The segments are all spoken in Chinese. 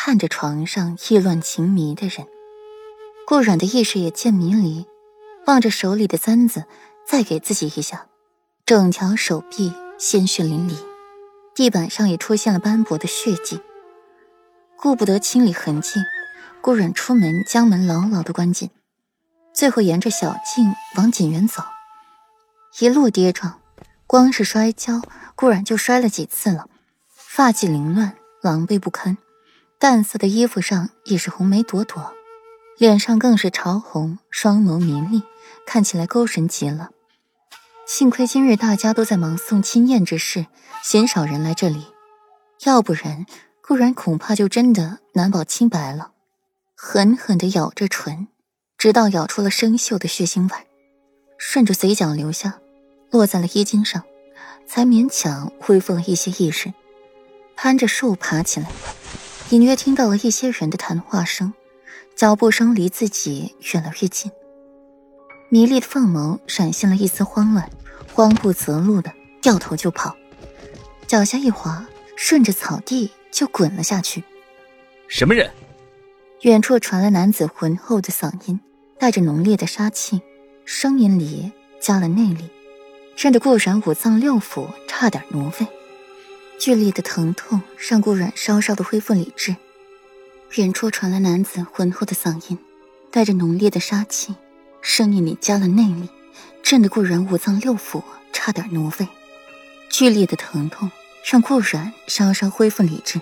看着床上意乱情迷的人。顾阮的意识也渐迷离，望着手里的簪子，再给自己一下，整条手臂鲜血淋漓，地板上也出现了斑驳的血迹。顾不得清理痕迹，顾阮出门将门牢牢的关紧，最后沿着小径往锦园走，一路跌撞，光是摔跤，顾阮就摔了几次了，发髻凌乱，狼狈不堪，淡色的衣服上也是红梅朵朵。脸上更是潮红，双眸迷离，看起来勾神极了。幸亏今日大家都在忙送亲宴之事，鲜少人来这里，要不然顾然恐怕就真的难保清白了。狠狠地咬着唇，直到咬出了生锈的血腥味，顺着嘴角流下，落在了衣襟上，才勉强恢复了一些意识，攀着树爬起来，隐约听到了一些人的谈话声。脚步声离自己越来越近，迷离的凤眸闪现了一丝慌乱，慌不择路的掉头就跑，脚下一滑，顺着草地就滚了下去。什么人？远处传来男子浑厚的嗓音，带着浓烈的杀气，声音里加了内力，震得顾然五脏六腑差点挪位，剧烈的疼痛让顾然稍稍的恢复理智。远处传来男子浑厚的嗓音，带着浓烈的杀气，声音里加了内力，震得顾然五脏六腑差点挪位。剧烈的疼痛让顾然稍稍恢复理智，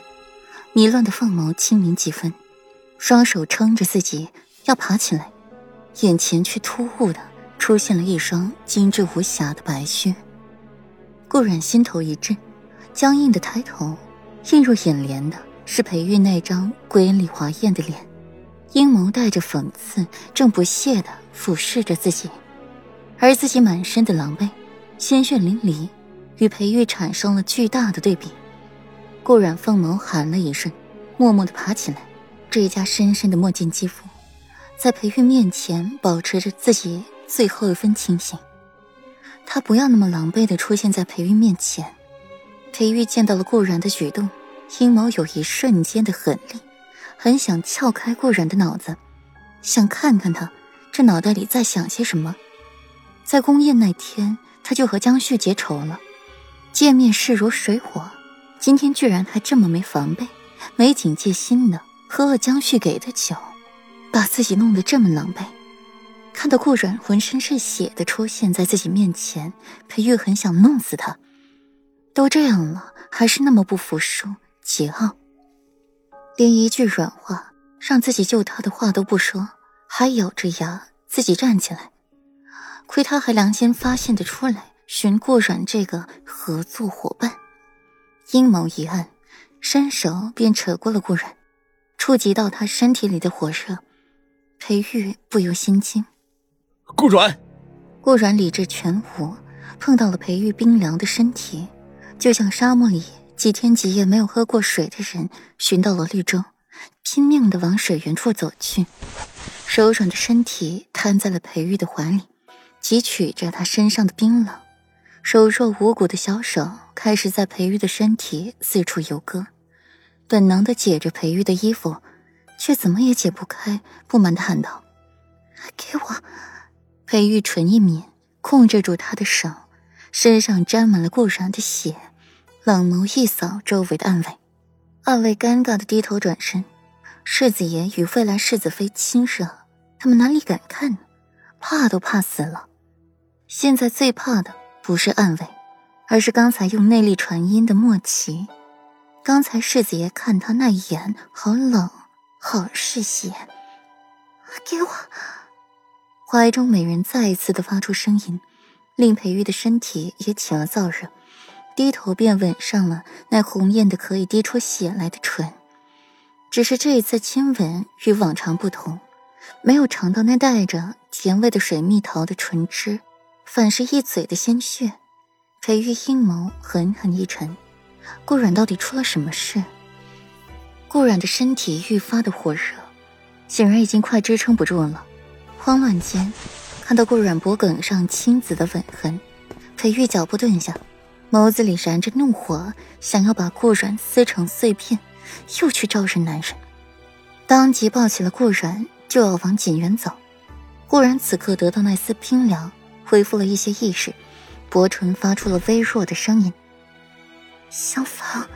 迷乱的凤眸清明几分，双手撑着自己要爬起来，眼前却突兀的出现了一双精致无瑕的白靴。顾然心头一震，僵硬的抬头，映入眼帘的。是裴玉那张瑰丽华艳的脸，阴眸带着讽刺，正不屑地俯视着自己，而自己满身的狼狈，鲜血淋漓，与裴玉产生了巨大的对比。顾染凤眸寒了一瞬，默默地爬起来，追加深深的墨镜肌肤，在裴玉面前保持着自己最后一分清醒。他不要那么狼狈地出现在裴玉面前。裴玉见到了顾然的举动。阴谋有一瞬间的狠厉，很想撬开顾然的脑子，想看看他这脑袋里在想些什么。在宫宴那天，他就和江旭结仇了，见面势如水火，今天居然还这么没防备、没警戒心的喝了江旭给的酒，把自己弄得这么狼狈。看到顾然浑身是血的出现在自己面前，裴玉很想弄死他。都这样了，还是那么不服输。桀骜，连一句软话让自己救他的话都不说，还咬着牙自己站起来。亏他还良心发现的出来寻顾软这个合作伙伴，阴谋一暗，伸手便扯过了顾软，触及到他身体里的火热，裴玉不由心惊。顾软，顾软理智全无，碰到了裴玉冰凉的身体，就像沙漠里。几天几夜没有喝过水的人寻到了绿洲，拼命的往水源处走去，柔软的身体瘫在了裴玉的怀里，汲取着他身上的冰冷，柔弱无骨的小手开始在裴玉的身体四处游戈，本能的解着裴玉的衣服，却怎么也解不开，不满的喊道：“给我！”裴玉唇一抿，控制住他的手，身上沾满了顾然的血。冷眸一扫周围的暗卫，暗卫尴尬的低头转身。世子爷与未来世子妃亲热，他们哪里敢看呢？怕都怕死了。现在最怕的不是暗卫，而是刚才用内力传音的莫奇。刚才世子爷看他那眼，好冷，好嗜血。给我！怀中美人再一次的发出声音，令裴玉的身体也起了燥热。低头便吻上了那红艳的可以滴出血来的唇，只是这一次亲吻与往常不同，没有尝到那带着甜味的水蜜桃的唇汁，反是一嘴的鲜血。裴玉阴眸狠狠一沉，顾阮到底出了什么事？顾阮的身体愈发的火热，显然已经快支撑不住了。慌乱间，看到顾阮脖颈上青紫的吻痕，裴玉脚步顿下。眸子里燃着怒火，想要把顾软撕成碎片，又去招惹男人。当即抱起了顾然，就要往锦园走。顾然此刻得到那丝冰凉，恢复了一些意识，薄唇发出了微弱的声音：“小芳。”